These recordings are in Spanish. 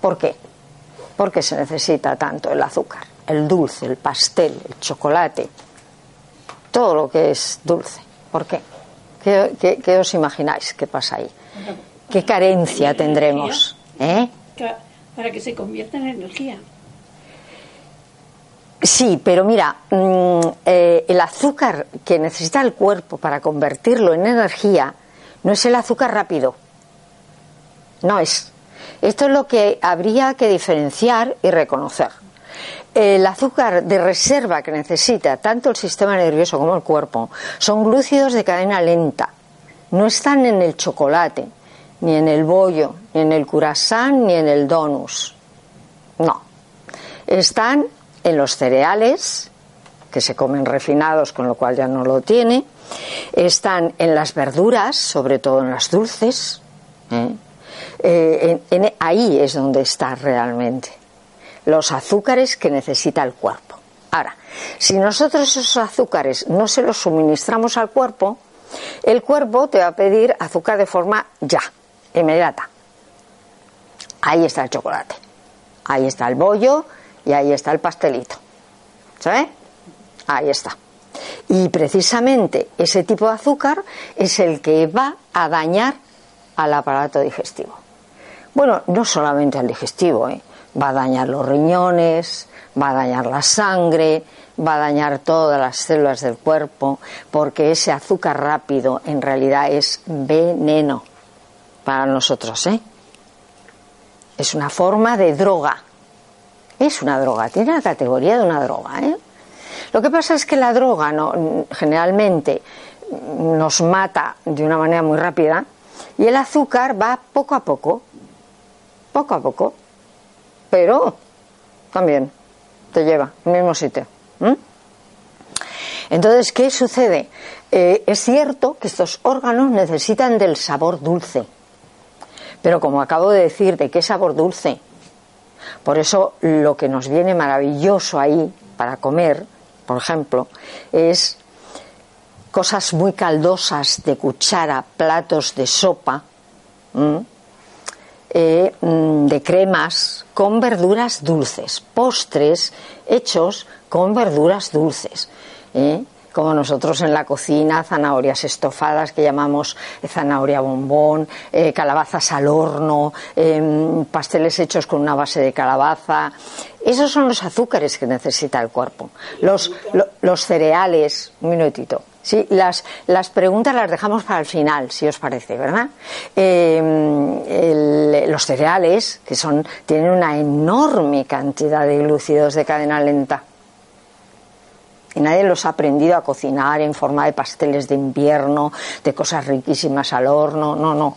¿Por qué? Porque se necesita tanto el azúcar, el dulce, el pastel, el chocolate, todo lo que es dulce. ¿Por qué? ¿Qué, os imagináis que pasa ahí? ¿Qué carencia tendremos? ¿Eh? Para que se convierta en energía. Sí, pero mira, mm, eh, el azúcar que necesita el cuerpo para convertirlo en energía no es el azúcar rápido. No es. Esto es lo que habría que diferenciar y reconocer. El azúcar de reserva que necesita tanto el sistema nervioso como el cuerpo son glúcidos de cadena lenta. No están en el chocolate, ni en el bollo, ni en el curasán, ni en el donus. No. Están en los cereales, que se comen refinados, con lo cual ya no lo tiene. Están en las verduras, sobre todo en las dulces. ¿eh? Eh, ahí es donde está realmente los azúcares que necesita el cuerpo. Ahora, si nosotros esos azúcares no se los suministramos al cuerpo, el cuerpo te va a pedir azúcar de forma ya, inmediata. Ahí está el chocolate, ahí está el bollo y ahí está el pastelito. ¿Sabe? Ahí está. Y precisamente ese tipo de azúcar es el que va a dañar al aparato digestivo. Bueno, no solamente al digestivo, ¿eh? va a dañar los riñones, va a dañar la sangre, va a dañar todas las células del cuerpo, porque ese azúcar rápido en realidad es veneno para nosotros, ¿eh? Es una forma de droga. Es una droga, tiene la categoría de una droga, ¿eh? Lo que pasa es que la droga no, generalmente nos mata de una manera muy rápida y el azúcar va poco a poco, poco a poco, pero también te lleva al mismo sitio. Entonces, ¿qué sucede? Eh, es cierto que estos órganos necesitan del sabor dulce, pero como acabo de decir, ¿de qué sabor dulce? Por eso lo que nos viene maravilloso ahí para comer, por ejemplo, es cosas muy caldosas de cuchara, platos de sopa, eh, mm, de cremas con verduras dulces, postres hechos con verduras dulces. ¿eh? como nosotros en la cocina, zanahorias estofadas que llamamos zanahoria bombón, eh, calabazas al horno, em, pasteles hechos con una base de calabaza. Esos son los azúcares que necesita el cuerpo. Los, los cereales, un minutito. Sí, las, las preguntas las dejamos para el final, si os parece, ¿verdad? Em, los cereales, que son, tienen una enorme cantidad de glúcidos de cadena lenta y nadie los ha aprendido a cocinar en forma de pasteles de invierno, de cosas riquísimas al horno, no, no.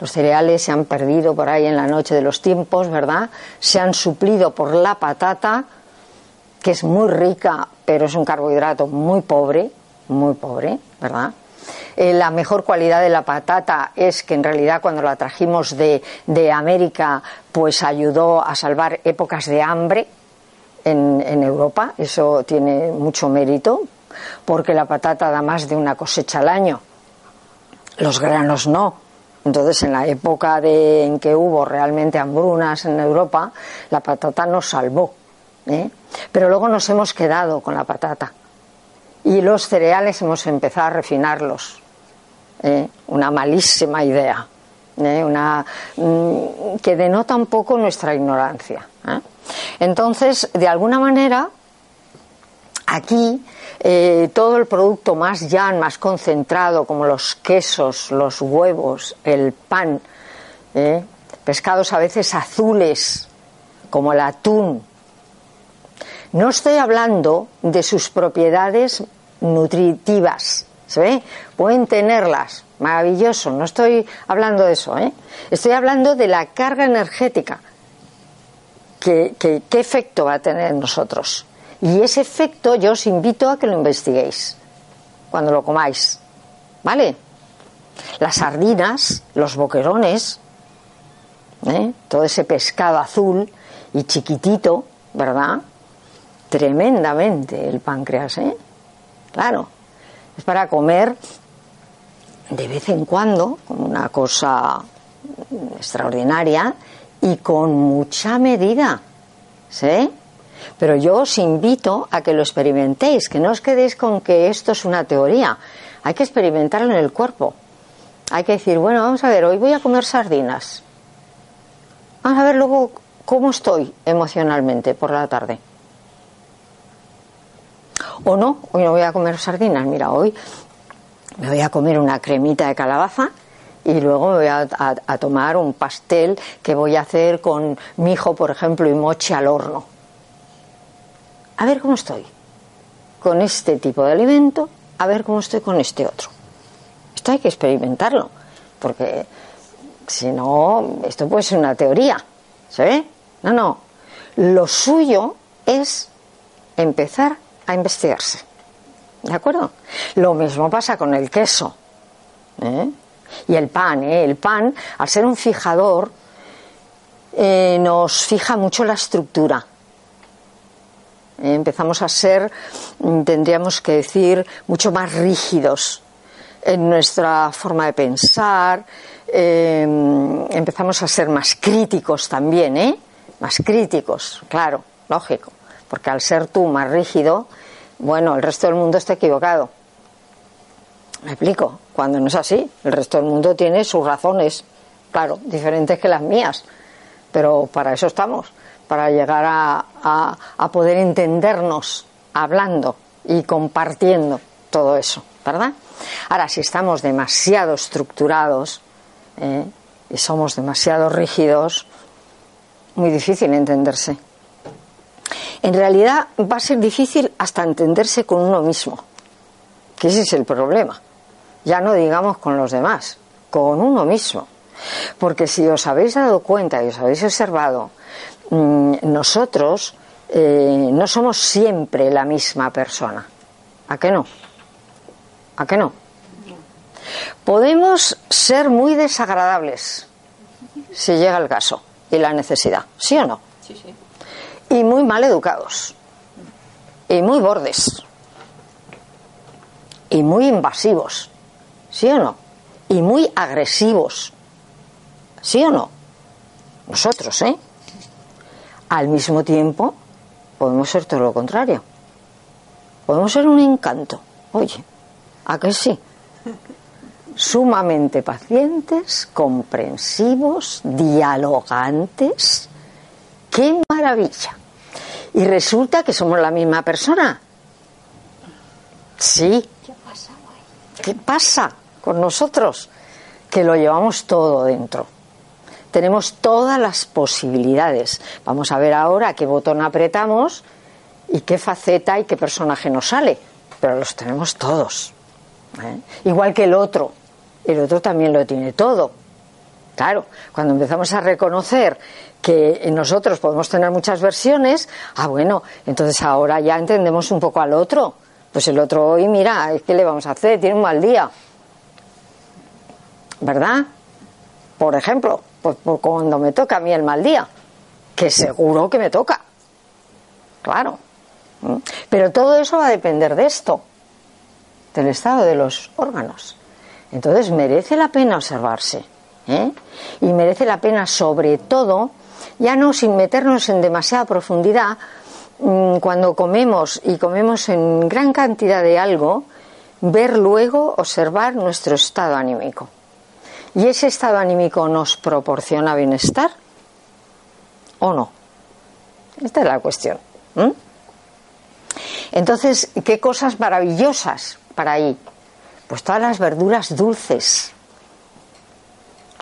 Los cereales se han perdido por ahí en la noche de los tiempos, ¿verdad? Se han suplido por la patata, que es muy rica, pero es un carbohidrato muy pobre, muy pobre, ¿verdad? Eh, la mejor cualidad de la patata es que en realidad cuando la trajimos de, de América, pues ayudó a salvar épocas de hambre, en, Europa, eso tiene mucho mérito, porque la patata da más de una cosecha al año, los granos no. Entonces, en la época de, en que hubo realmente hambrunas en Europa, la patata nos salvó. ¿eh? Pero luego nos hemos quedado con la patata. Y los cereales hemos empezado a refinarlos. ¿eh? Una malísima idea. ¿eh? Una, mm, que denota un poco nuestra ignorancia. Entonces, de alguna manera, aquí eh, todo el producto más llano, más concentrado, como los quesos, los huevos, el pan, eh, pescados a veces azules, como el atún, No estoy hablando de sus propiedades nutritivas. ¿Se ve? Pueden tenerlas. Maravilloso. No estoy hablando de eso. ¿eh? Estoy hablando de la carga energética. ¿Qué, qué, qué efecto va a tener en nosotros? Y ese efecto yo os invito a que lo investiguéis cuando lo comáis. ¿Vale? Las sardinas, los boquerones, ¿eh? todo ese pescado azul y chiquitito, ¿verdad? Tremendamente el páncreas, ¿eh? Claro, es para comer de vez en cuando, como una cosa extraordinaria y con mucha medida, ¿sí? Pero yo os invito a que lo experimentéis, que no os quedéis con que esto es una teoría. Hay que experimentarlo en el cuerpo. Hay que decir, bueno, vamos a ver, hoy voy a comer sardinas. Vamos a ver luego cómo estoy emocionalmente por la tarde. O no, hoy no voy a comer sardinas. Mira, hoy me voy a comer una cremita de calabaza y luego me voy a, a, tomar un pastel que voy a hacer con mi hijo, por ejemplo, y mochi al horno. A ver cómo estoy con este tipo de alimento, a ver cómo estoy con este otro. Esto hay que experimentarlo, porque si no, esto puede ser una teoría. ¿Se ve? No, no. Lo suyo es empezar a investigarse. ¿De acuerdo? Lo mismo pasa con el queso. ¿eh? Y el pan, ¿eh? El pan, al ser un fijador, eh, nos fija mucho la estructura. ¿Eh? Empezamos a ser, tendríamos que decir, mucho más rígidos en nuestra forma de pensar, eh, empezamos a ser más críticos también, ¿eh? Más críticos, claro, lógico, porque al ser tú más rígido, bueno, el resto del mundo está equivocado. Me explico, cuando no es así, el resto del mundo tiene sus razones, claro, diferentes que las mías, pero para eso estamos, para llegar a, a, poder entendernos hablando y compartiendo todo eso, ¿verdad? Ahora, si estamos demasiado estructurados ¿eh? y somos demasiado rígidos, muy difícil entenderse. En realidad va a ser difícil hasta entenderse con uno mismo, que ese es el problema. Ya no digamos con los demás, con uno mismo. Porque si os habéis dado cuenta y os habéis observado, mmm, nosotros eh, no somos siempre la misma persona. ¿A qué no? ¿A qué no? Podemos ser muy desagradables si llega el caso y la necesidad, ¿sí o no? Sí, sí. Y muy mal educados. Y muy bordes. Y muy invasivos, ¿sí o no? Y muy agresivos, ¿sí o no? Nosotros, ¿eh? Al mismo tiempo, podemos ser todo lo contrario. Podemos ser un encanto. Oye, ¿a que sí? Sumamente pacientes, comprensivos, dialogantes. ¡Qué maravilla! Y resulta que somos la misma persona. Sí. ¿Qué pasa con nosotros? Que lo llevamos todo dentro. Tenemos todas las posibilidades. Vamos a ver ahora qué botón apretamos y qué faceta y qué personaje nos sale. Pero los tenemos todos. ¿eh? Igual que el otro. El otro también lo tiene todo. Claro, cuando empezamos a reconocer que nosotros podemos tener muchas versiones, ah, bueno, entonces ahora ya entendemos un poco al otro. Pues el otro hoy, mira, ¿qué le vamos a hacer? Tiene un mal día. ¿Verdad? Por ejemplo, pues, pues cuando me toca a mí el mal día, que seguro que me toca. Claro. Pero todo eso va a depender de esto, del estado de los órganos. Entonces merece la pena observarse. ¿eh? Y merece la pena, sobre todo, ya no sin meternos en demasiada profundidad, mmm, cuando comemos y comemos en gran cantidad de algo, ver luego, observar nuestro estado anímico. ¿Y ese estado anímico nos proporciona bienestar o no? Esta es la cuestión. Entonces, ¿qué cosas maravillosas para ahí? Pues todas las verduras dulces,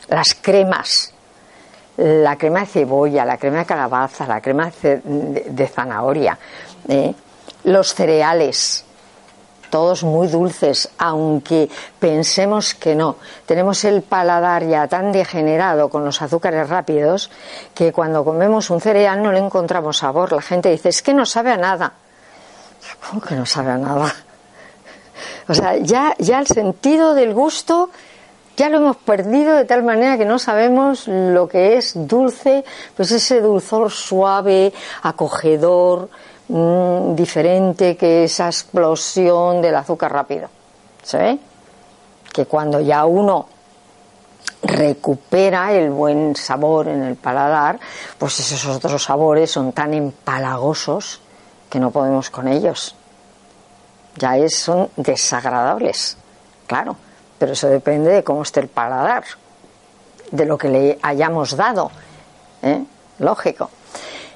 las cremas, la crema de cebolla, la crema de calabaza, la crema de, de, zanahoria, ¿eh? los cereales, todos muy dulces, aunque pensemos que no. Tenemos el paladar ya tan degenerado con los azúcares rápidos que cuando comemos un cereal no le encontramos sabor. La gente dice, es que no sabe a nada. ¿Cómo que no sabe a nada? O sea, ya, ya el sentido del gusto ya lo hemos perdido de tal manera que no sabemos lo que es dulce, pues ese dulzor suave, acogedor, Mm, diferente que esa explosión del azúcar rápido. ¿Se Que cuando ya uno recupera el buen sabor en el paladar, pues esos otros sabores son tan empalagosos que no podemos con ellos. Ya es, son desagradables, claro, pero eso depende de cómo esté el paladar, de lo que le hayamos dado, ¿eh? lógico.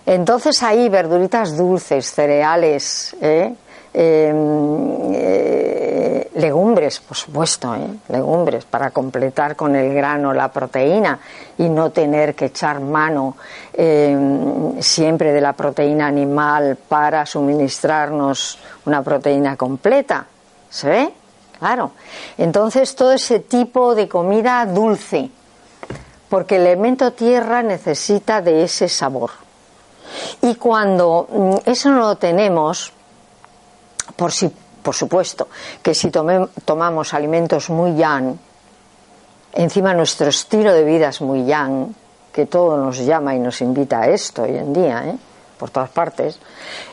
Entonces ahí verduritas dulces, cereales, ¿eh? Em, eh, legumbres, por supuesto, ¿eh? legumbres para completar con el grano la proteína y no tener que echar mano em, siempre de la proteína animal para suministrarnos una proteína completa. ¿Se ve? Claro. Entonces todo ese tipo de comida dulce, porque el elemento tierra necesita de ese sabor. Y cuando mm, eso no lo tenemos, por, si, por supuesto, que si tomamos alimentos muy yang, encima nuestro estilo de vida es muy yang, que todo nos llama y nos invita a esto hoy en día, ¿eh? Por todas partes,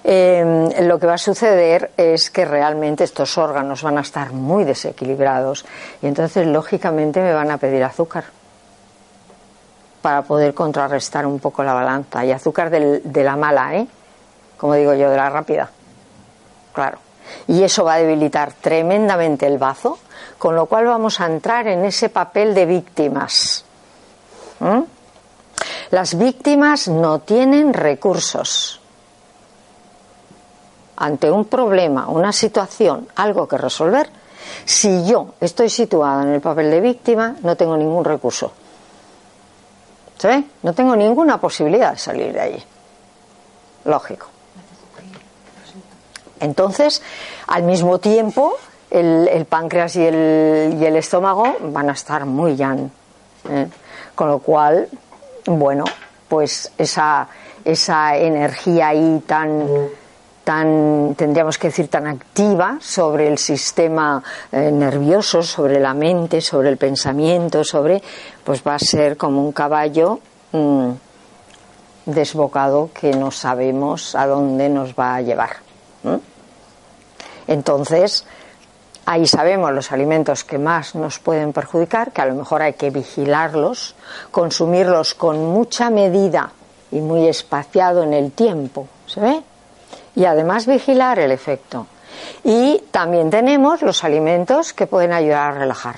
em, lo que va a suceder es que realmente estos órganos van a estar muy desequilibrados y entonces lógicamente me van a pedir azúcar para poder contrarrestar un poco la balanza. Y azúcar de la mala, ¿eh? Como digo yo, de la rápida. Claro. Y eso va a debilitar tremendamente el bazo, con lo cual vamos a entrar en ese papel de víctimas. ¿Mm? Las víctimas no tienen recursos. Ante un problema, una situación, algo que resolver, si yo estoy situada en el papel de víctima, no tengo ningún recurso. No tengo ninguna posibilidad de salir de allí. Lógico. Entonces, al mismo tiempo, el, páncreas y el, y el, estómago van a estar muy llano. ¿eh? Con lo cual, bueno, pues esa, esa energía ahí tan tan, tendríamos que decir, tan activa sobre el sistema eh, nervioso, sobre la mente, sobre el pensamiento, sobre, pues va a ser como un caballo mm, desbocado que no sabemos a dónde nos va a llevar. Entonces, ahí sabemos los alimentos que más nos pueden perjudicar, que a lo mejor hay que vigilarlos, consumirlos con mucha medida y muy espaciado en el tiempo. ¿Se ve? y además vigilar el efecto. Y también tenemos los alimentos que pueden ayudar a relajar.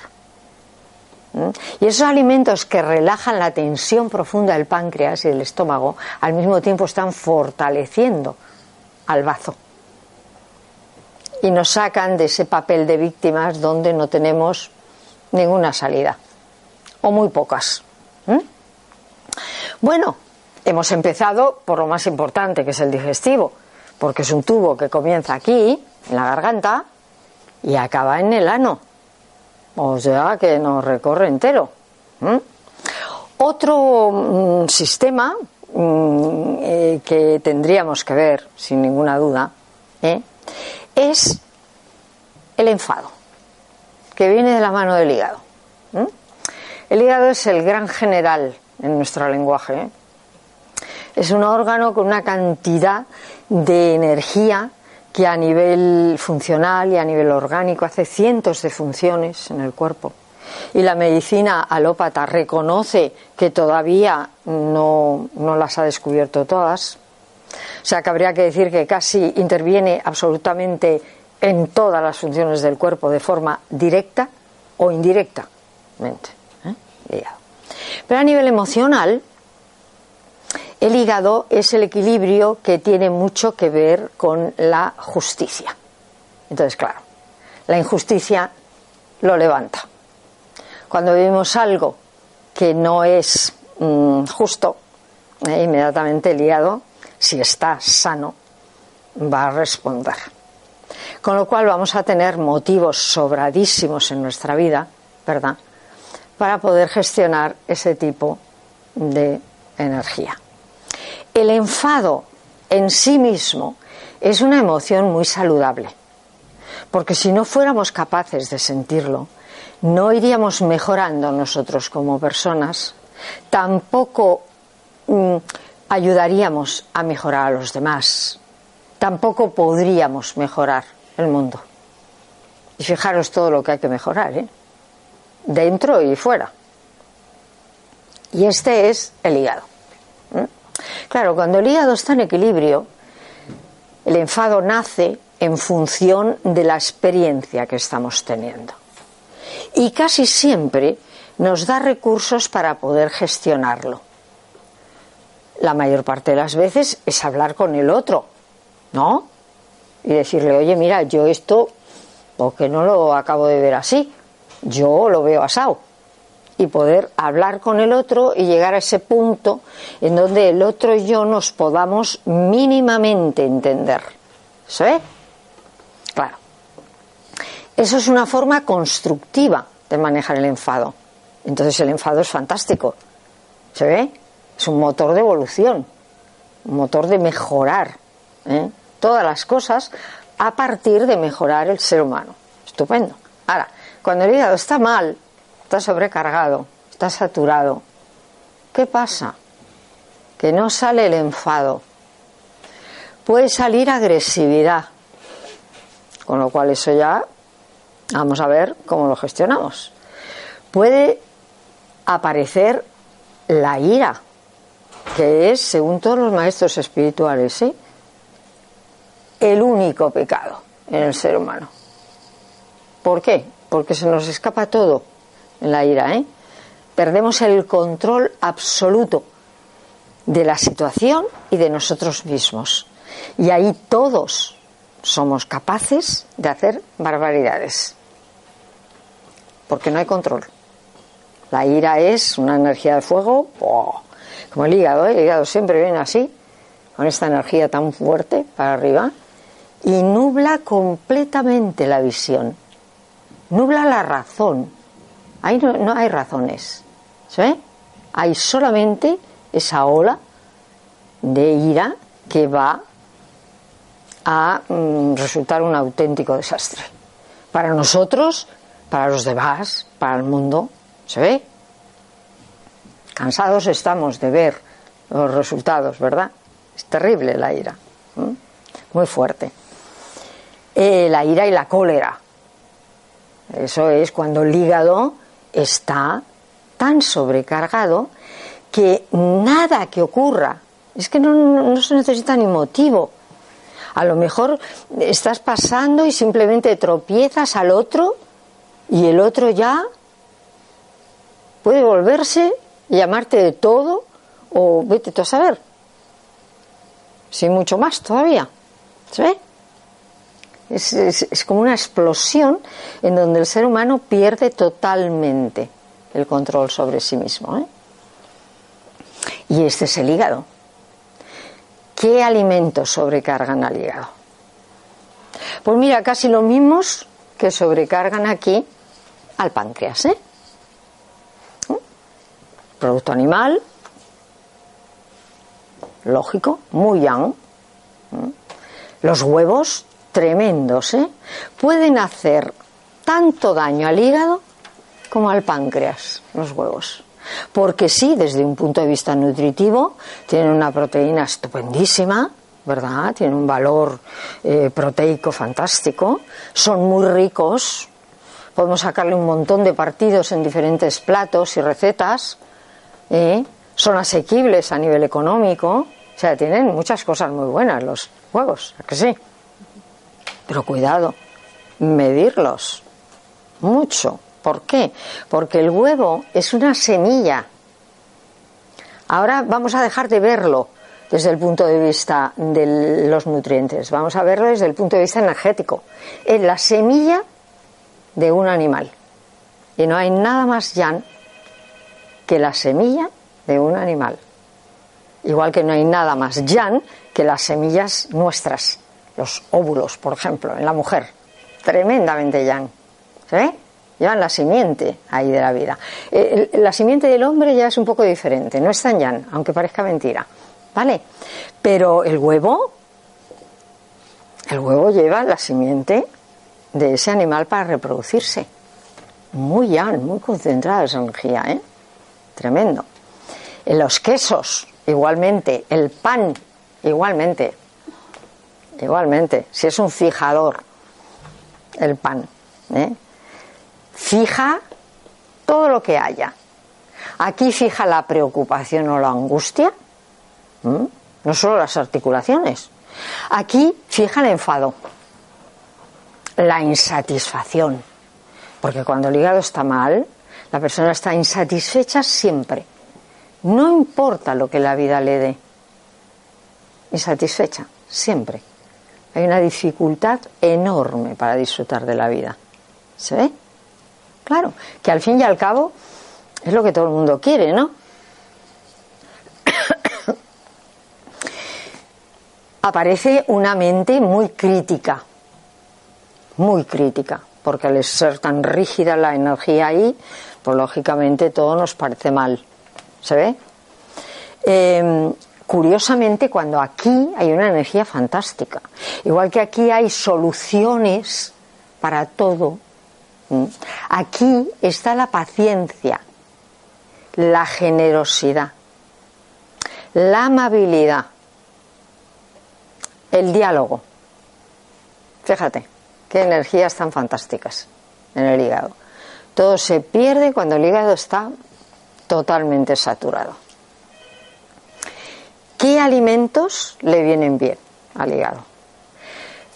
Y esos alimentos que relajan la tensión profunda del páncreas y del estómago, al mismo tiempo están fortaleciendo al bazo. Y nos sacan de ese papel de víctimas donde no tenemos ninguna salida, o muy pocas. ¿Mm? Bueno, hemos empezado por lo más importante, que es el digestivo porque es un tubo que comienza aquí, en la garganta, y acaba en el ano. O sea que nos recorre entero. Otro mm, sistema mm, eh, que tendríamos que ver, sin ninguna duda, ¿eh? Es el enfado, que viene de la mano del hígado. El hígado es el gran general en nuestro lenguaje. ¿eh? Es un órgano con una cantidad de energía que a nivel funcional y a nivel orgánico hace cientos de funciones en el cuerpo. Y la medicina alópata reconoce que todavía no, no las ha descubierto todas. O sea que habría que decir que casi interviene absolutamente en todas las funciones del cuerpo de forma directa o indirectamente. ¿eh? Pero a nivel emocional, el hígado es el equilibrio que tiene mucho que ver con la justicia. Entonces, claro, la injusticia lo levanta. Cuando vemos algo que no es mm, justo, eh, inmediatamente el hígado, si está sano, va a responder. Con lo cual vamos a tener motivos sobradísimos en nuestra vida, ¿verdad? Para poder gestionar ese tipo de energía. El enfado en sí mismo es una emoción muy saludable, porque si no fuéramos capaces de sentirlo, no iríamos mejorando nosotros como personas, tampoco mm, ayudaríamos a mejorar a los demás, tampoco podríamos mejorar el mundo. Y fijaros todo lo que hay que mejorar, ¿eh? dentro y fuera. Y este es el hígado. Claro, cuando el hígado está en equilibrio, el enfado nace en función de la experiencia que estamos teniendo. Y casi siempre nos da recursos para poder gestionarlo. La mayor parte de las veces es hablar con el otro, ¿no? Y decirle, oye, mira, yo esto, porque no lo acabo de ver así, yo lo veo asado y poder hablar con el otro y llegar a ese punto en donde el otro y yo nos podamos mínimamente entender. ¿Se Claro. Eso es una forma constructiva de manejar el enfado. Entonces el enfado es fantástico. ¿Se ve? Es un motor de evolución, un motor de mejorar ¿eh? todas las cosas a partir de mejorar el ser humano. Estupendo. Ahora, cuando el hígado está mal, está sobrecargado, está saturado. ¿Qué pasa? Que no sale el enfado. Puede salir agresividad. Con lo cual eso ya vamos a ver cómo lo gestionamos. Puede aparecer la ira, que es, según todos los maestros espirituales, el único pecado en el ser humano. ¿Por qué? Porque se nos escapa todo en la ira, ¿eh? Perdemos el control absoluto de la situación y de nosotros mismos. Y ahí todos somos capaces de hacer barbaridades. Porque no hay control. La ira es una energía de fuego, como el hígado, ¿eh? el hígado siempre viene así, con esta energía tan fuerte para arriba, y nubla completamente la visión, nubla la razón, Ahí no, hay razones. ¿sí? Hay solamente esa ola de ira que va a mm, resultar un auténtico desastre. Para nosotros, para los demás, para el mundo. ¿Se ve? Cansados estamos de ver los resultados, ¿verdad? Es terrible la ira. Muy fuerte. Eh, la ira y la cólera. Eso es cuando el hígado está tan sobrecargado que nada que ocurra, es que no, se necesita ni motivo. A lo mejor estás pasando y simplemente tropiezas al otro y el otro ya puede volverse llamarte de todo o vete tú a saber. Sin mucho más todavía. ¿Se ve? Es, como una explosión en donde el ser humano pierde totalmente el control sobre sí mismo. ¿eh? Y este es el hígado. ¿Qué alimentos sobrecargan al hígado? Pues mira, casi lo mismos que sobrecargan aquí al páncreas. ¿eh? Producto animal, lógico, muy. ¿Mm? Los huevos tremendos, ¿eh? pueden hacer tanto daño al hígado como al páncreas, los huevos. Porque sí, desde un punto de vista nutritivo, tienen una proteína estupendísima, ¿verdad? Tienen un valor eh, proteico fantástico, son muy ricos, podemos sacarle un montón de partidos en diferentes platos y recetas, ¿eh? son asequibles a nivel económico, o sea, tienen muchas cosas muy buenas los huevos, ¿a que sí? Pero cuidado, medirlos mucho. ¿Por qué? Porque el huevo es una semilla. Ahora vamos a dejar de verlo desde el punto de vista de los nutrientes, vamos a verlo desde el punto de vista energético. Es la semilla de un animal. Y no hay nada más llano que la semilla de un animal. Igual que no hay nada más llan que las semillas nuestras los óvulos, por ejemplo, en la mujer, tremendamente yang. ¿Se ve? Llevan la simiente ahí de la vida. Eh, la simiente del hombre ya es un poco diferente, no es tan yang, aunque parezca mentira. ¿Vale? Pero el huevo, el huevo lleva la simiente de ese animal para reproducirse. Muy yang, muy concentrada esa energía, ¿eh? Tremendo. En los quesos, igualmente. El pan, igualmente. Igualmente. Si es un fijador, el pan. ¿eh? Fija todo lo que haya. Aquí fija la preocupación o la angustia. No solo las articulaciones. Aquí fija el enfado. La insatisfacción. Porque cuando el hígado está mal, la persona está insatisfecha siempre. No importa lo que la vida le dé. Insatisfecha, siempre. Hay una dificultad enorme para disfrutar de la vida. ¿Se ve? Claro, que al fin y al cabo es lo que todo el mundo quiere, ¿no? Aparece una mente muy crítica, muy crítica, porque al ser tan rígida la energía ahí, pues lógicamente todo nos parece mal. ¿Se ve? Em, curiosamente, cuando aquí hay una energía fantástica, igual que aquí hay soluciones para todo, aquí está la paciencia, la generosidad, la amabilidad, el diálogo. Fíjate, qué energías tan fantásticas en el hígado. Todo se pierde cuando el hígado está totalmente saturado. ¿Qué alimentos le vienen bien al hígado?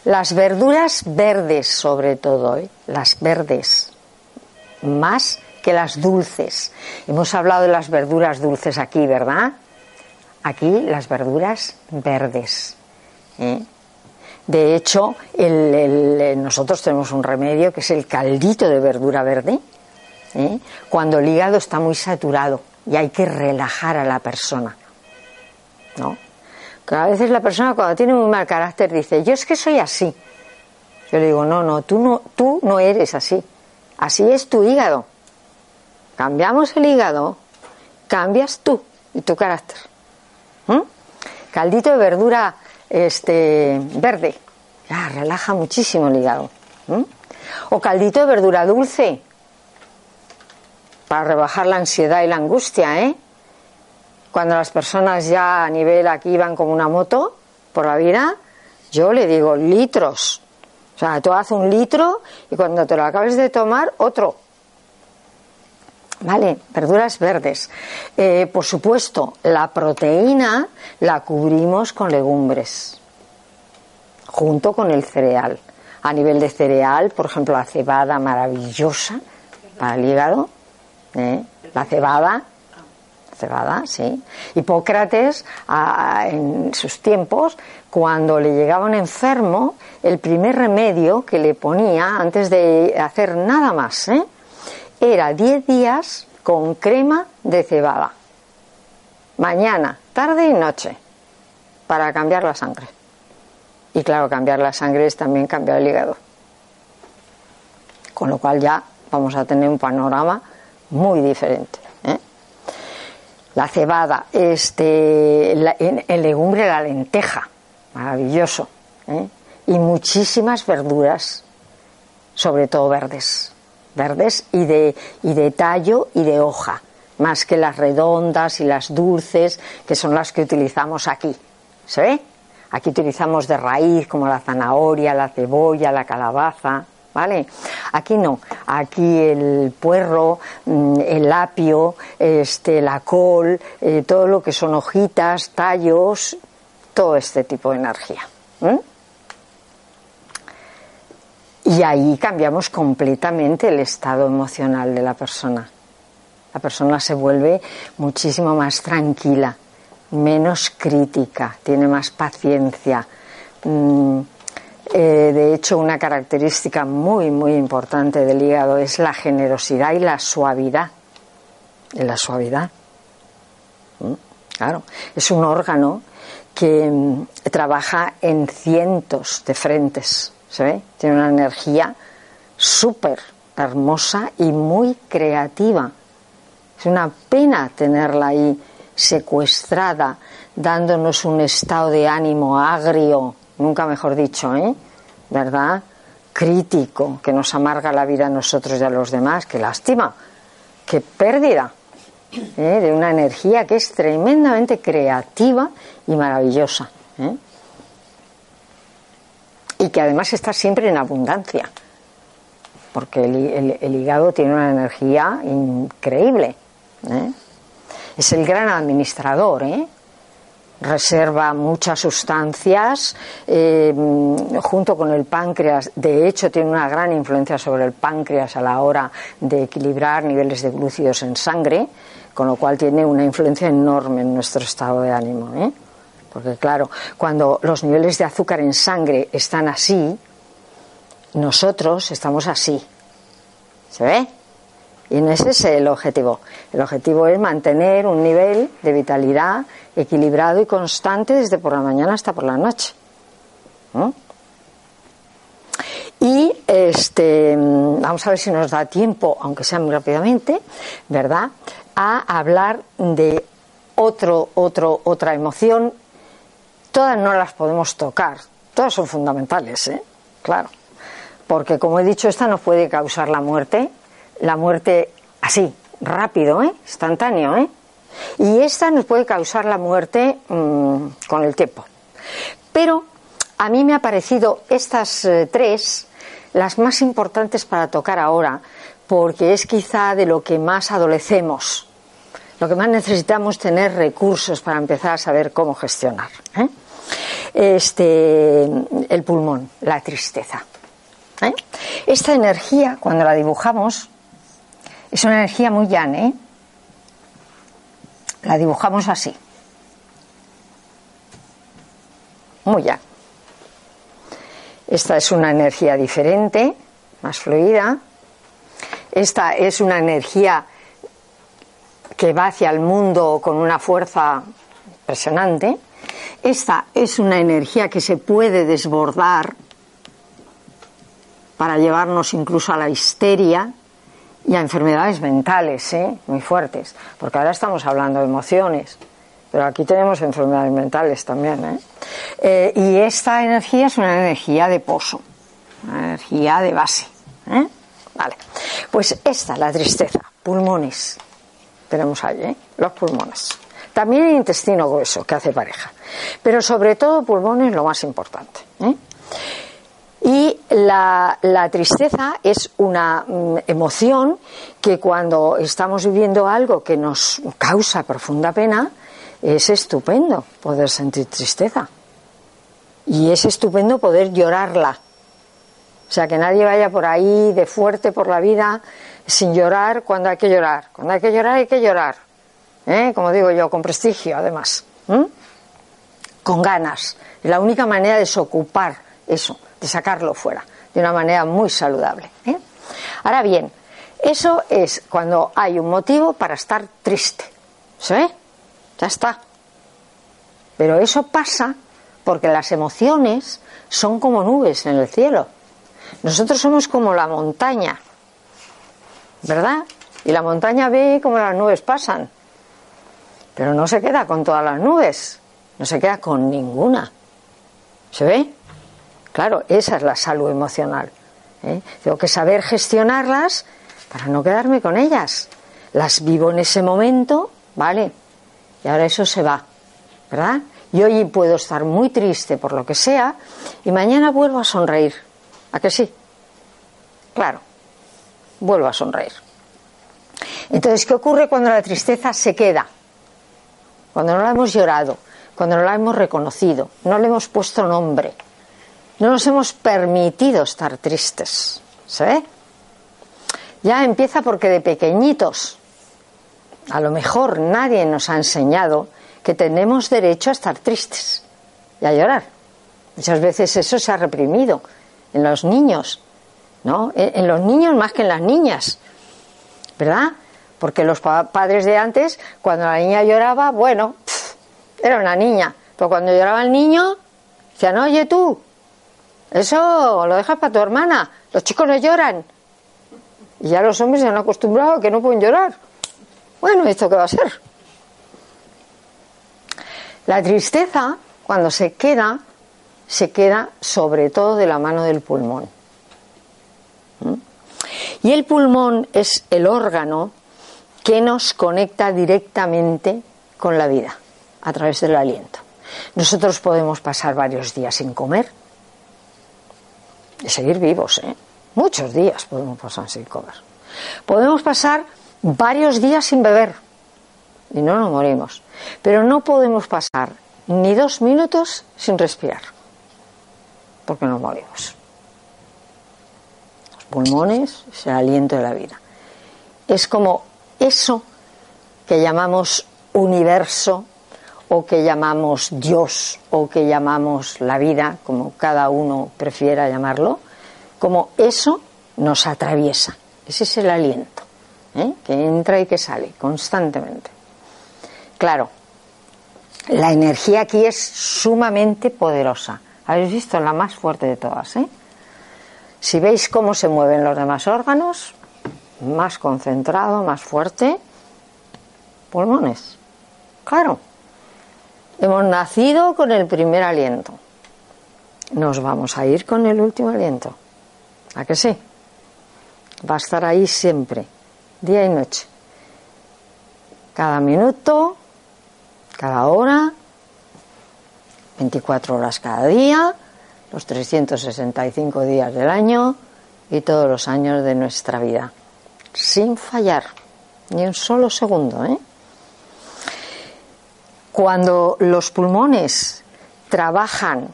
Las verduras verdes, sobre todo, ¿eh? las verdes, más que las dulces. Hemos hablado de las verduras dulces aquí, ¿verdad? Aquí las verduras verdes. ¿eh? De hecho, nosotros tenemos un remedio que es el caldito de verdura verde, ¿eh? cuando el hígado está muy saturado y hay que relajar a la persona. ¿no? Que a veces la persona cuando tiene muy mal carácter dice, yo es que soy así. Yo le digo, no, no, tú no, tú no eres así. Así es tu hígado. Cambiamos el hígado, cambias tú y tu carácter. Caldito de verdura este, verde, ya, relaja muchísimo el hígado. O caldito de verdura dulce, para rebajar la ansiedad y la angustia, ¿eh? Cuando las personas ya a nivel aquí van como una moto por la vida, yo le digo litros. O sea, tú haces un litro y cuando te lo acabes de tomar, otro. Vale, verduras verdes. Eh, por supuesto, la proteína la cubrimos con legumbres, junto con el cereal. A nivel de cereal, por ejemplo, la cebada maravillosa para el hígado, ¿eh? la cebada, cebada, sí. Hipócrates, en sus tiempos, cuando le llegaba un enfermo, el primer remedio que le ponía, antes de hacer nada más, ¿eh? Era 10 días con crema de cebada. Mañana, tarde y noche, para cambiar la sangre. Y claro, cambiar la sangre es también cambiar el hígado. Con lo cual ya vamos a tener un panorama muy diferente. ¿eh? La cebada, este, en, legumbre la lenteja, maravilloso. ¿eh? Y muchísimas verduras, sobre todo verdes. Verdes y de, y de tallo y de hoja, más que las redondas y las dulces, que son las que utilizamos aquí. ¿Se ve? Aquí utilizamos de raíz como la zanahoria, la cebolla, la calabaza. ¿vale? Aquí no, aquí el puerro, mm, el apio, este, la col, eh, todo lo que son hojitas, tallos, todo este tipo de energía. Y ahí cambiamos completamente el estado emocional de la persona. La persona se vuelve muchísimo más tranquila, menos crítica, tiene más paciencia. Mm, eh, de hecho, una característica muy, muy importante del hígado es la generosidad y la suavidad. La suavidad. ¿Mm? Claro, es un órgano que mm, trabaja en cientos de frentes, ¿se ve? Tiene una energía súper hermosa y muy creativa. Es una pena tenerla ahí secuestrada, dándonos un estado de ánimo agrio, nunca mejor dicho, ¿eh? ¿Verdad? Crítico, que nos amarga la vida a nosotros y a los demás. Qué lástima, qué pérdida ¿eh? de una energía que es tremendamente creativa y maravillosa. ¿eh? Y que además está siempre en abundancia, porque el, hígado tiene una energía increíble. ¿eh? Es el gran administrador, reserva muchas sustancias junto con el páncreas. De hecho, tiene una gran influencia sobre el páncreas a la hora de equilibrar niveles de glúcidos en sangre con lo cual tiene una influencia enorme en nuestro estado de ánimo. ¿eh? Porque claro, cuando los niveles de azúcar en sangre están así, nosotros estamos así. ¿Se ve? Y ese es el objetivo. El objetivo es mantener un nivel de vitalidad equilibrado y constante desde por la mañana hasta por la noche. Y este, vamos a ver si nos da tiempo, aunque sea muy rápidamente, ¿verdad? a hablar de otro, otro, otra emoción. Todas no las podemos tocar, todas son fundamentales, ¿eh? claro. Porque, como he dicho, esta nos puede causar la muerte, la muerte así, rápido, ¿eh? instantáneo, ¿eh? y esta nos puede causar la muerte mm, con el tiempo. Pero a mí me ha parecido estas eh, tres las más importantes para tocar ahora, porque es quizá de lo que más adolecemos lo que más necesitamos es tener recursos para empezar a saber cómo gestionar. ¿eh? Este, el pulmón, la tristeza. ¿eh? Esta energía, cuando la dibujamos, es una energía muy llana. ¿eh? La dibujamos así. Muy llana. Esta es una energía diferente, más fluida. Esta es una energía que va hacia el mundo con una fuerza impresionante. Esta es una energía que se puede desbordar para llevarnos incluso a la histeria y a enfermedades mentales, ¿eh? muy fuertes, porque ahora estamos hablando de emociones, pero aquí tenemos enfermedades mentales también. ¿eh? Eh, y esta energía es una energía de pozo, una energía de base. Vale, pues esta, la tristeza, pulmones, tenemos allí, ¿eh? los pulmones. También el intestino grueso, que hace pareja. Pero sobre todo pulmones lo más importante. ¿eh? Y la, tristeza es una mm, emoción que cuando estamos viviendo algo que nos causa profunda pena, es estupendo poder sentir tristeza. Y es estupendo poder llorarla. O sea, que nadie vaya por ahí de fuerte por la vida sin llorar cuando hay que llorar. Cuando hay que llorar, hay que llorar. ¿eh? Como digo yo, con prestigio, además. Con ganas. Es la única manera de desocupar eso, de sacarlo fuera, de una manera muy saludable. ¿eh? Ahora bien, eso es cuando hay un motivo para estar triste. ¿Sí? Ya está. Pero eso pasa porque las emociones son como nubes en el cielo. Nosotros somos como la montaña. ¿Verdad? Y la montaña ve cómo las nubes pasan, pero no se queda con todas las nubes, no se queda con ninguna. ¿Se ve? Claro, esa es la salud emocional. ¿eh? Tengo que saber gestionarlas para no quedarme con ellas. Las vivo en ese momento, ¿vale? Y ahora eso se va, ¿verdad? Y hoy puedo estar muy triste por lo que sea y mañana vuelvo a sonreír. ¿A que sí? Claro vuelvo a sonreír. Entonces, ¿qué ocurre cuando la tristeza se queda? Cuando no la hemos llorado, cuando no la hemos reconocido, no le hemos puesto nombre, no nos hemos permitido estar tristes. ¿Se Ya empieza porque de pequeñitos, a lo mejor nadie nos ha enseñado que tenemos derecho a estar tristes y a llorar. Muchas veces eso se ha reprimido en los niños ¿no? En, los niños más que en las niñas, ¿verdad? Porque los padres de antes, cuando la niña lloraba, bueno, era una niña, Pero cuando lloraba el niño, decían, oye tú, eso lo dejas para tu hermana, los chicos no lloran. Y ya los hombres se han acostumbrado a que no pueden llorar. Bueno, ¿esto qué va a ser? La tristeza, cuando se queda, se queda sobre todo de la mano del pulmón. Y el pulmón es el órgano que nos conecta directamente con la vida a través del aliento. Nosotros podemos pasar varios días sin comer y seguir vivos, ¿eh? Muchos días podemos pasar sin comer. Podemos pasar varios días sin beber y no nos morimos. Pero no podemos pasar ni dos minutos sin respirar porque nos morimos. Pulmones es el aliento de la vida. Es como eso que llamamos universo o que llamamos Dios o que llamamos la vida, como cada uno prefiera llamarlo, como eso nos atraviesa. Ese es el aliento, ¿eh? que entra y que sale constantemente. Claro, la energía aquí es sumamente poderosa. Habéis visto la más fuerte de todas. ¿eh? Si veis cómo se mueven los demás órganos, más concentrado, más fuerte, pulmones. Claro, hemos nacido con el primer aliento. Nos vamos a ir con el último aliento. ¿A que sí? Va a estar ahí siempre, día y noche. Cada minuto, cada hora, 24 horas cada día, los 365 días del año y todos los años de nuestra vida, sin fallar, ni un solo segundo. ¿eh? Cuando los pulmones trabajan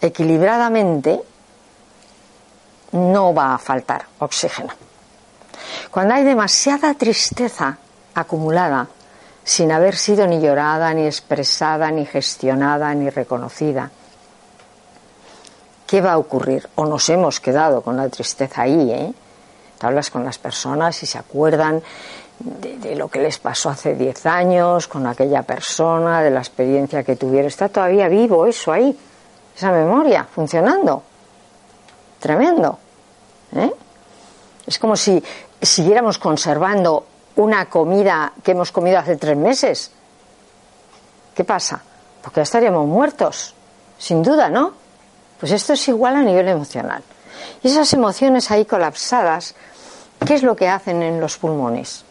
equilibradamente, no va a faltar oxígeno. Cuando hay demasiada tristeza acumulada, sin haber sido ni llorada, ni expresada, ni gestionada, ni reconocida, ¿qué va a ocurrir? O nos hemos quedado con la tristeza ahí, ¿eh? Te hablas con las personas y se acuerdan de, lo que les pasó hace 10 años con aquella persona, de la experiencia que tuvieron. Está todavía vivo eso ahí, esa memoria, funcionando. Tremendo. ¿eh? Es como si siguiéramos conservando una comida que hemos comido hace tres meses. ¿Qué pasa? Porque ya estaríamos muertos, sin duda, ¿no? Pues esto es igual a nivel emocional. Y esas emociones ahí colapsadas, ¿qué es lo que hacen en los pulmones?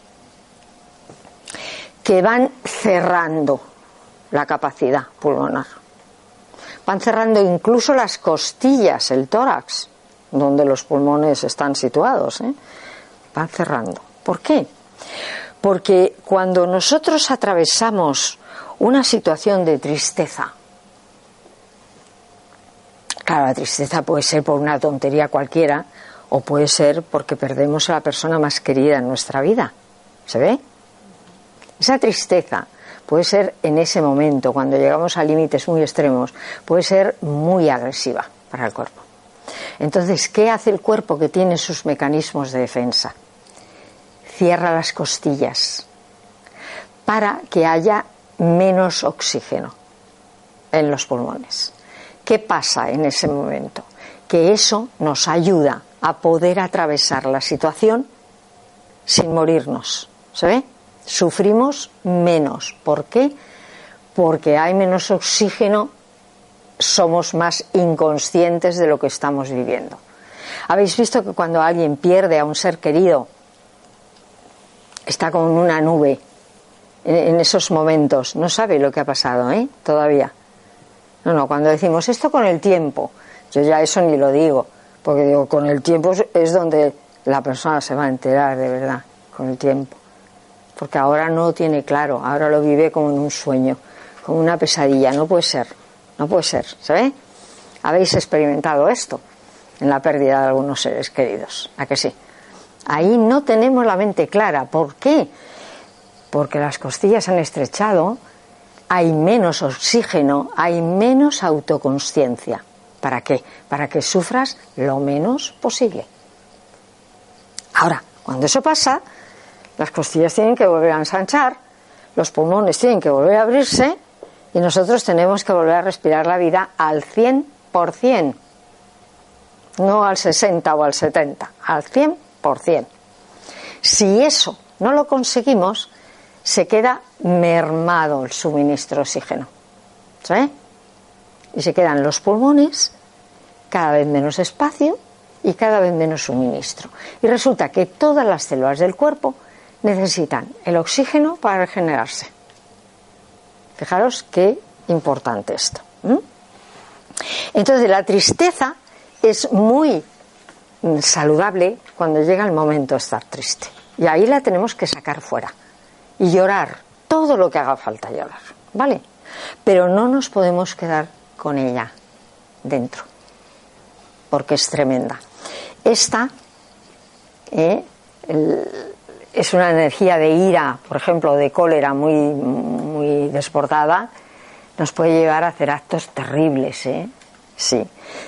Que van cerrando la capacidad pulmonar. Van cerrando incluso las costillas, el tórax, donde los pulmones están situados. ¿eh? Van cerrando. ¿Por qué? Porque cuando nosotros atravesamos una situación de tristeza, claro, la tristeza puede ser por una tontería cualquiera o puede ser porque perdemos a la persona más querida en nuestra vida. ¿Se ve? Esa tristeza puede ser en ese momento, cuando llegamos a límites muy extremos, puede ser muy agresiva para el cuerpo. Entonces, ¿qué hace el cuerpo que tiene sus mecanismos de defensa? Cierra las costillas para que haya menos oxígeno en los pulmones. ¿Qué pasa en ese momento? Que eso nos ayuda a poder atravesar la situación sin morirnos. ¿Se ve? Sufrimos menos. ¿Por qué? Porque hay menos oxígeno somos más inconscientes de lo que estamos viviendo. Habéis visto que cuando alguien pierde a un ser querido, está con una nube en, esos momentos, no sabe lo que ha pasado, ¿eh? Todavía. No, no, cuando decimos esto con el tiempo, yo ya eso ni lo digo, porque digo, con el tiempo es donde la persona se va a enterar de verdad, con el tiempo. Porque ahora no lo tiene claro, ahora lo vive como en un sueño, como una pesadilla, no puede ser. No puede ser, ¿sabe? Habéis experimentado esto en la pérdida de algunos seres queridos, ¿a que sí? Ahí no tenemos la mente clara. ¿Por qué? Porque las costillas han estrechado, hay menos oxígeno, hay menos autoconsciencia. ¿Para qué? Para que sufras lo menos posible. Ahora, cuando eso pasa, las costillas tienen que volver a ensanchar, los pulmones tienen que volver a abrirse Y nosotros tenemos que volver a respirar la vida al 100%, no al 60 o al 70, al 100%. Si eso no lo conseguimos, se queda mermado el suministro de oxígeno. ¿Sí? Y se quedan los pulmones, cada vez menos espacio y cada vez menos suministro. Y resulta que todas las células del cuerpo necesitan el oxígeno para regenerarse. Fijaros qué importante esto. Entonces la tristeza es muy saludable cuando llega el momento de estar triste. Y ahí la tenemos que sacar fuera y llorar todo lo que haga falta llorar, ¿vale? Pero no nos podemos quedar con ella dentro, porque es tremenda. Esta eh, es una energía de ira, por ejemplo, de cólera muy, muy desbordada, nos puede llevar a hacer actos terribles, ¿eh? Sí.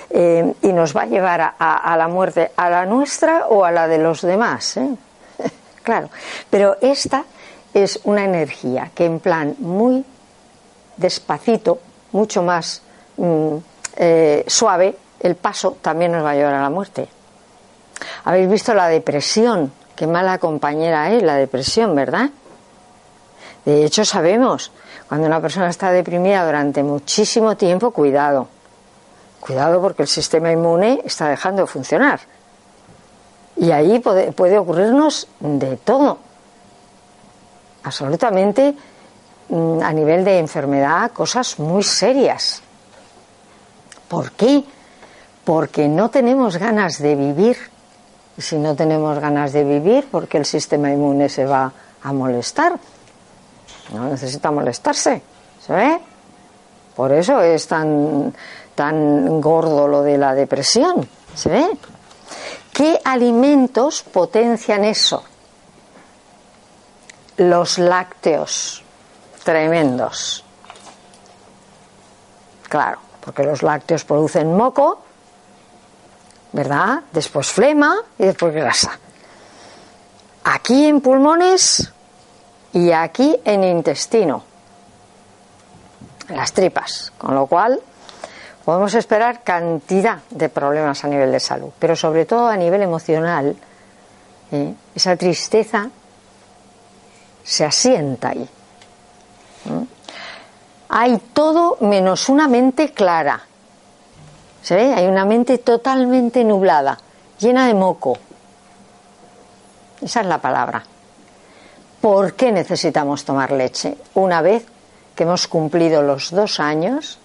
Eh, y nos va a llevar a, a, la muerte, a la nuestra o a la de los demás, ¿eh? claro. Pero esta es una energía que en plan muy despacito, mucho más mm, eh, suave, el paso también nos va a llevar a la muerte. Habéis visto la depresión, qué mala compañera es la depresión, ¿verdad? De hecho sabemos, cuando una persona está deprimida durante muchísimo tiempo, cuidado. Cuidado porque el sistema inmune está dejando de funcionar. Y ahí puede, puede ocurrirnos de todo absolutamente mm, a nivel de enfermedad cosas muy serias. ¿Por qué? Porque no tenemos ganas de vivir. Y si no tenemos ganas de vivir, porque el sistema inmune se va a molestar. No necesita molestarse. ¿Se ve? Por eso es tan, tan gordo lo de la depresión. ¿Se ve? ¿Qué alimentos potencian eso? Los lácteos, tremendos. Claro, porque los lácteos producen moco, ¿verdad? Después flema y después grasa. Aquí en pulmones y aquí en intestino, en las tripas, con lo cual podemos esperar cantidad de problemas a nivel de salud, pero sobre todo a nivel emocional, ¿eh? esa tristeza se asienta ahí. Hay todo menos una mente clara. ¿Se ve? Hay una mente totalmente nublada, llena de moco. Esa es la palabra. ¿Por qué necesitamos tomar leche? Una vez que hemos cumplido los dos años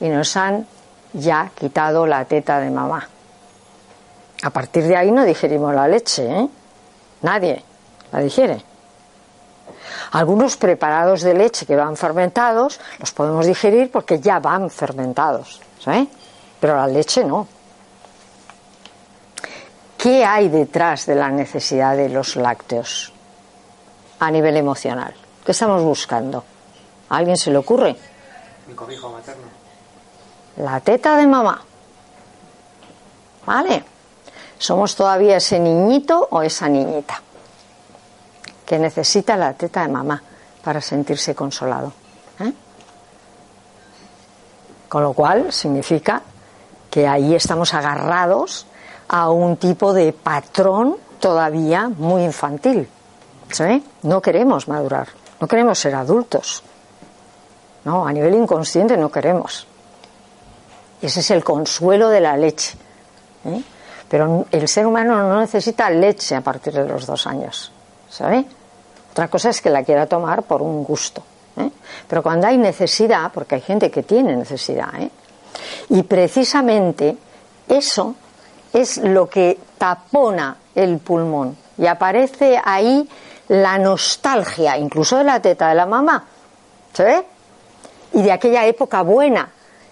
y nos han ya quitado la teta de mamá. A partir de ahí no digerimos la leche, ¿eh? Nadie la digiere. Algunos preparados de leche que van fermentados los podemos digerir porque ya van fermentados, ¿sabes? Pero la leche no. ¿Qué hay detrás de la necesidad de los lácteos a nivel emocional? ¿Qué estamos buscando? ¿A alguien se le ocurre? Mi cobijo materno. La teta de mamá. ¿Vale? Somos todavía ese niñito o esa niñita que necesita la teta de mamá para sentirse consolado. ¿eh? Con lo cual significa que ahí estamos agarrados a un tipo de patrón todavía muy infantil. No queremos madurar, no queremos ser adultos. No, a nivel inconsciente no queremos. Ese es el consuelo de la leche. ¿eh? Pero el ser humano no necesita leche a partir de los dos años. ¿Sabe? Otra cosa es que la quiera tomar por un gusto. ¿eh? Pero cuando hay necesidad, porque hay gente que tiene necesidad, ¿eh? y precisamente eso es lo que tapona el pulmón y aparece ahí la nostalgia, incluso de la teta de la mamá. ¿Se ve? Y de aquella época buena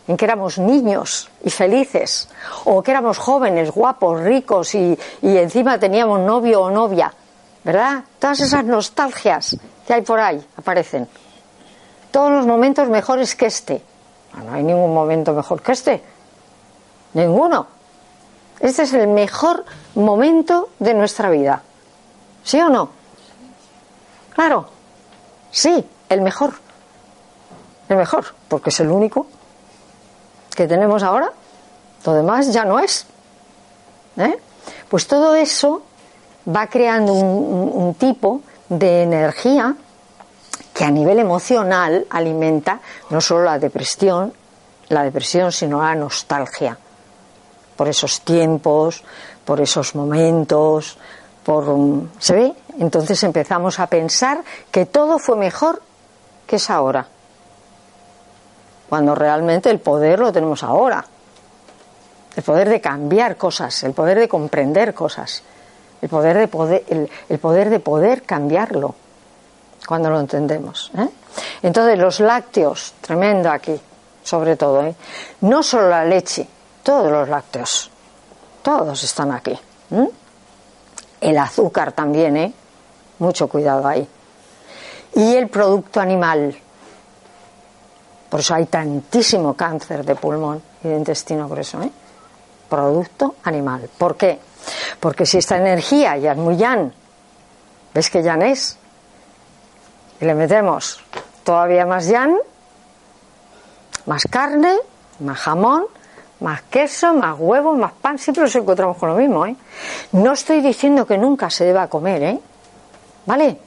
en que éramos niños y felices, o que éramos jóvenes, guapos, ricos y, y encima teníamos novio o novia. ¿Verdad? Todas esas nostalgias que hay por ahí aparecen. Todos los momentos mejores que este. No, hay ningún momento mejor que este. Ninguno. Este es el mejor momento de nuestra vida. ¿Sí o no? Claro. Sí, el mejor. es mejor, porque es el único que tenemos ahora. Lo demás ya no es. ¿eh? Pues todo eso va creando un, tipo de energía que a nivel emocional alimenta no solo la depresión, la depresión, sino la nostalgia por esos tiempos, por esos momentos, por ¿se ve? Entonces empezamos a pensar que todo fue mejor que es ahora. Cuando realmente el poder lo tenemos ahora. El poder de cambiar cosas, el poder de comprender cosas, el poder de poder, el, poder de poder cambiarlo cuando lo entendemos. ¿eh? Entonces los lácteos, tremendo aquí, sobre todo, ¿eh? no solo la leche, todos los lácteos, todos están aquí. El azúcar también, ¿eh? Mucho cuidado ahí. Y el producto animal. Por eso hay tantísimo cáncer de pulmón y de intestino grueso, ¿eh? Producto animal. ¿Por qué? Porque si esta energía ya es muy yan, ¿ves que yan es? Y le metemos todavía más yan, más carne, más jamón, más queso, más huevos, más pan, siempre nos encontramos con lo mismo, ¿eh? No estoy diciendo que nunca se deba comer, ¿eh? ¿Vale?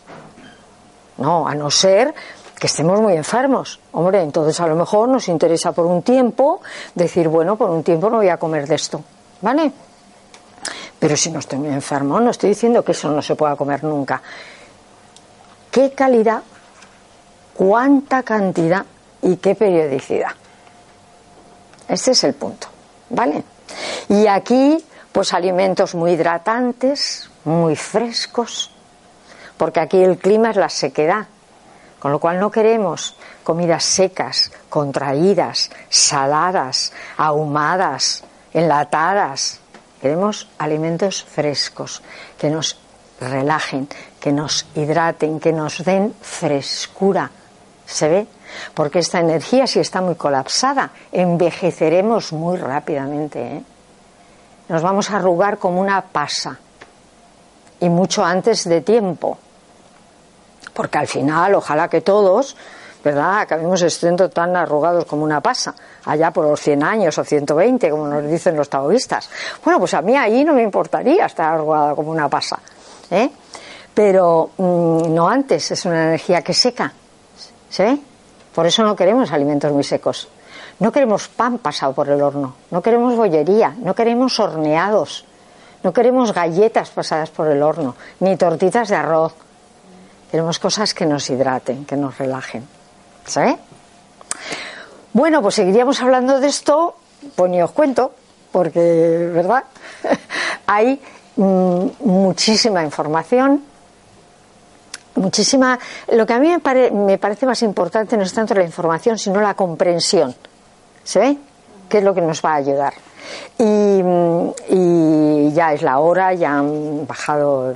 No, a no ser que estemos muy enfermos. Hombre, entonces a lo mejor nos interesa por un tiempo decir, bueno, por un tiempo no voy a comer de esto, ¿vale? Pero si no estoy muy enfermo, no estoy diciendo que eso no se pueda comer nunca. ¿Qué calidad, cuánta cantidad y qué periodicidad? Ese es el punto, ¿vale? Y aquí, pues alimentos muy hidratantes, muy frescos, porque aquí el clima es la sequedad, con lo cual no queremos comidas secas, contraídas, saladas, ahumadas, enlatadas. Queremos alimentos frescos, que nos relajen, que nos hidraten, que nos den frescura. ¿Se ve? porque esta energía, si está muy colapsada, envejeceremos muy rápidamente. ¿eh? Nos vamos a arrugar como una pasa y mucho antes de tiempo, porque al final, ojalá que todos, ¿verdad?, acabemos estando tan arrugados como una pasa, allá por los 100 años o 120, como nos dicen los taoístas. Bueno, pues a mí ahí no me importaría estar arrugada como una pasa, ¿eh? Pero mm, no antes, es una energía que seca, ¿sí? Por eso no queremos alimentos muy secos. No queremos pan pasado por el horno, no queremos bollería, no queremos horneados, no queremos galletas pasadas por el horno, ni tortitas de arroz. Queremos cosas que nos hidraten, que nos relajen. ¿Sabe? Bueno, pues seguiríamos hablando de esto, pues ni os cuento, porque, ¿verdad? Hay mm, muchísima información muchísima. Lo que a mí me, parece más importante no es tanto la información, sino la comprensión. ¿Se ve? ¿Qué es lo que nos va a ayudar? Y, ya es la hora, ya han bajado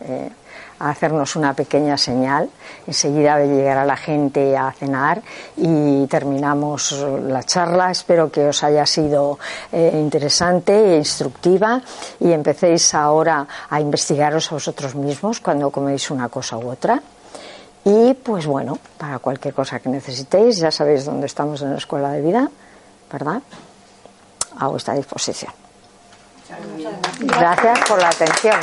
eh, a hacernos una pequeña señal. Enseguida llegará la gente a cenar y terminamos la charla. Espero que os haya sido eh, interesante e instructiva y empecéis ahora a investigaros a vosotros mismos cuando coméis una cosa u otra. Y pues bueno, para cualquier cosa que necesitéis, ya sabéis dónde estamos en la Escuela de Vida, ¿verdad? A vuestra disposición. Gracias por la atención.